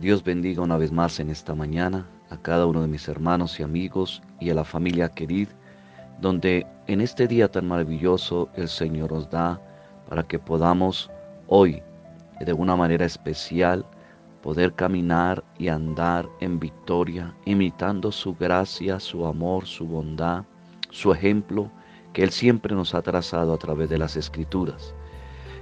Dios bendiga una vez más en esta mañana a cada uno de mis hermanos y amigos y a la familia querida, donde en este día tan maravilloso el Señor nos da para que podamos hoy, de una manera especial, poder caminar y andar en victoria, imitando su gracia, su amor, su bondad, su ejemplo que Él siempre nos ha trazado a través de las escrituras.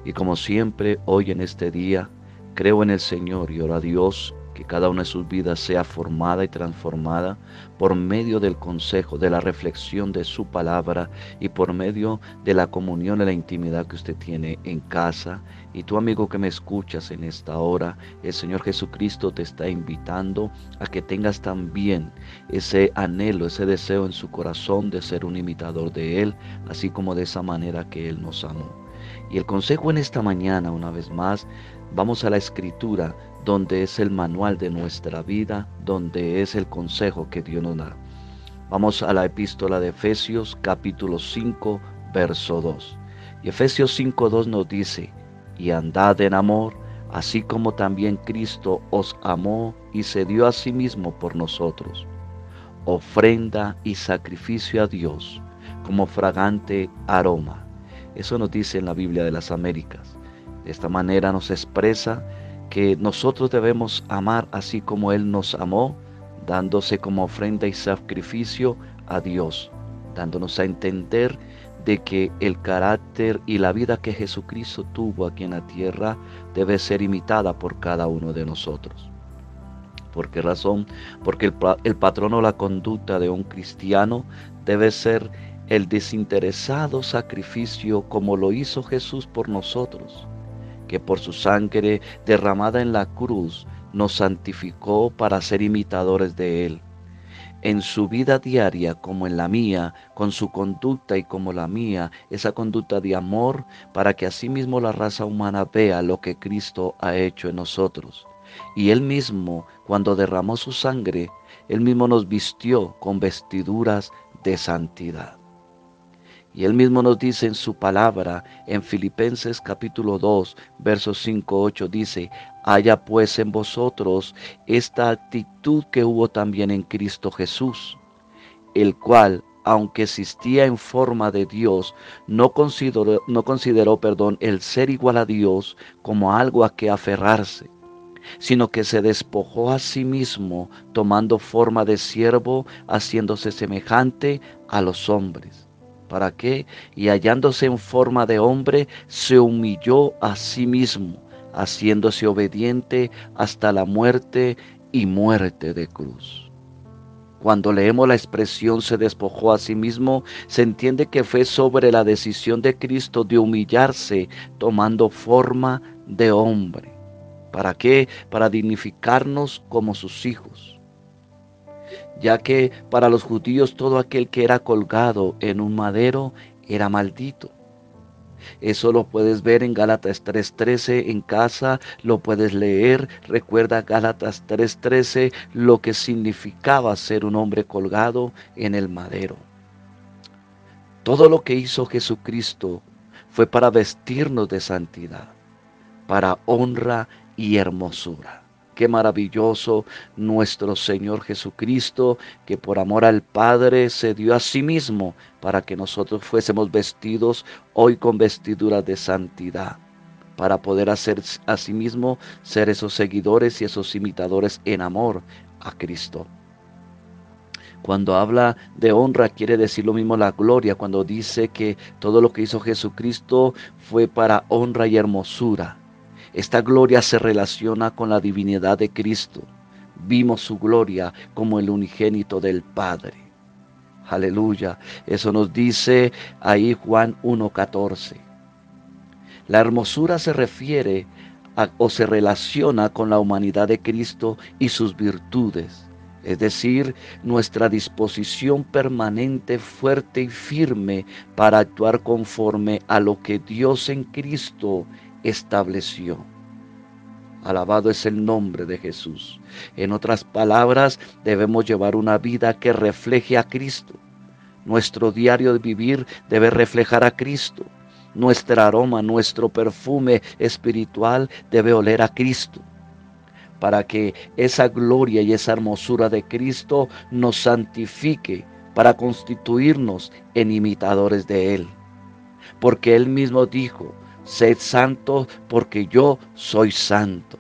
Y como siempre, hoy en este día, creo en el Señor y oro a Dios que cada una de sus vidas sea formada y transformada por medio del consejo, de la reflexión de su palabra y por medio de la comunión y la intimidad que usted tiene en casa. Y tu amigo que me escuchas en esta hora, el Señor Jesucristo te está invitando a que tengas también ese anhelo, ese deseo en su corazón de ser un imitador de Él, así como de esa manera que Él nos amó. Y el consejo en esta mañana, una vez más, vamos a la escritura donde es el manual de nuestra vida, donde es el consejo que Dios nos da. Vamos a la epístola de Efesios capítulo 5, verso 2. Y Efesios 5, 2 nos dice, y andad en amor, así como también Cristo os amó y se dio a sí mismo por nosotros, ofrenda y sacrificio a Dios como fragante aroma. Eso nos dice en la Biblia de las Américas. De esta manera nos expresa que nosotros debemos amar así como Él nos amó, dándose como ofrenda y sacrificio a Dios, dándonos a entender de que el carácter y la vida que Jesucristo tuvo aquí en la tierra debe ser imitada por cada uno de nosotros. ¿Por qué razón? Porque el, el patrón o la conducta de un cristiano debe ser el desinteresado sacrificio como lo hizo Jesús por nosotros que por su sangre derramada en la cruz nos santificó para ser imitadores de Él. En su vida diaria como en la mía, con su conducta y como la mía, esa conducta de amor para que asimismo la raza humana vea lo que Cristo ha hecho en nosotros. Y Él mismo, cuando derramó su sangre, Él mismo nos vistió con vestiduras de santidad. Y él mismo nos dice en su palabra, en Filipenses capítulo 2, versos 5, 8, dice, haya pues en vosotros esta actitud que hubo también en Cristo Jesús, el cual, aunque existía en forma de Dios, no consideró, no consideró perdón, el ser igual a Dios como algo a que aferrarse sino que se despojó a sí mismo, tomando forma de siervo, haciéndose semejante a los hombres ¿Para qué? Y hallándose en forma de hombre, se humilló a sí mismo, haciéndose obediente hasta la muerte y muerte de cruz. Cuando leemos la expresión se despojó a sí mismo, se entiende que fue sobre la decisión de Cristo de humillarse tomando forma de hombre. ¿Para qué? Para dignificarnos como sus hijos ya que para los judíos todo aquel que era colgado en un madero era maldito. Eso lo puedes ver en Gálatas 3:13 en casa, lo puedes leer. Recuerda Gálatas 3:13 lo que significaba ser un hombre colgado en el madero. Todo lo que hizo Jesucristo fue para vestirnos de santidad, para honra y hermosura. Qué maravilloso nuestro Señor Jesucristo, que por amor al Padre se dio a sí mismo para que nosotros fuésemos vestidos hoy con vestiduras de santidad, para poder hacer a sí mismo ser esos seguidores y esos imitadores en amor a Cristo. Cuando habla de honra quiere decir lo mismo la gloria, cuando dice que todo lo que hizo Jesucristo fue para honra y hermosura. Esta gloria se relaciona con la divinidad de Cristo. Vimos su gloria como el unigénito del Padre. Aleluya. Eso nos dice ahí Juan 1.14. La hermosura se refiere o se relaciona con la humanidad de Cristo y sus virtudes, es decir, nuestra disposición permanente, fuerte y firme para actuar conforme a lo que Dios en Cristo estableció. Alabado es el nombre de Jesús. En otras palabras, debemos llevar una vida que refleje a Cristo. Nuestro diario de vivir debe reflejar a Cristo. Nuestro aroma, nuestro perfume espiritual debe oler a Cristo para que esa gloria y esa hermosura de Cristo nos santifique para constituirnos en imitadores de Él. Porque Él mismo dijo, sed santos porque yo soy santo.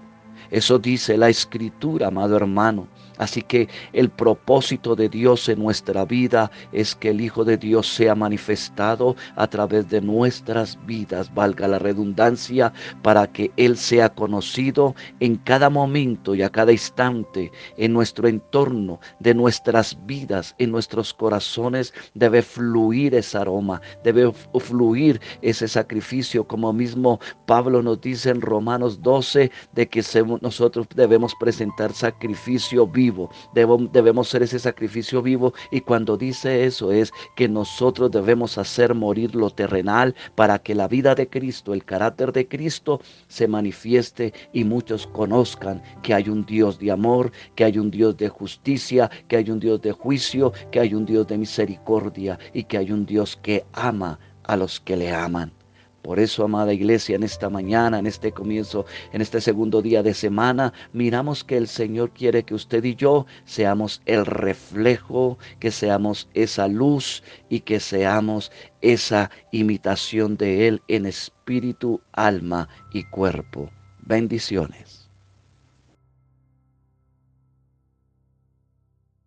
Eso dice la escritura, amado hermano. Así que el propósito de Dios en nuestra vida es que el Hijo de Dios sea manifestado a través de nuestras vidas, valga la redundancia, para que Él sea conocido en cada momento y a cada instante en nuestro entorno, de nuestras vidas, en nuestros corazones. Debe fluir ese aroma, debe fluir ese sacrificio, como mismo Pablo nos dice en Romanos 12, de que nosotros debemos presentar sacrificio vivo Debemos ser ese sacrificio vivo y cuando dice eso es que nosotros debemos hacer morir lo terrenal para que la vida de Cristo, el carácter de Cristo se manifieste y muchos conozcan que hay un Dios de amor, que hay un Dios de justicia, que hay un Dios de juicio, que hay un Dios de misericordia y que hay un Dios que ama a los que le aman. Por eso, amada iglesia, en esta mañana, en este comienzo, en este segundo día de semana, miramos que el Señor quiere que usted y yo seamos el reflejo, que seamos esa luz y que seamos esa imitación de Él en espíritu, alma y cuerpo. Bendiciones.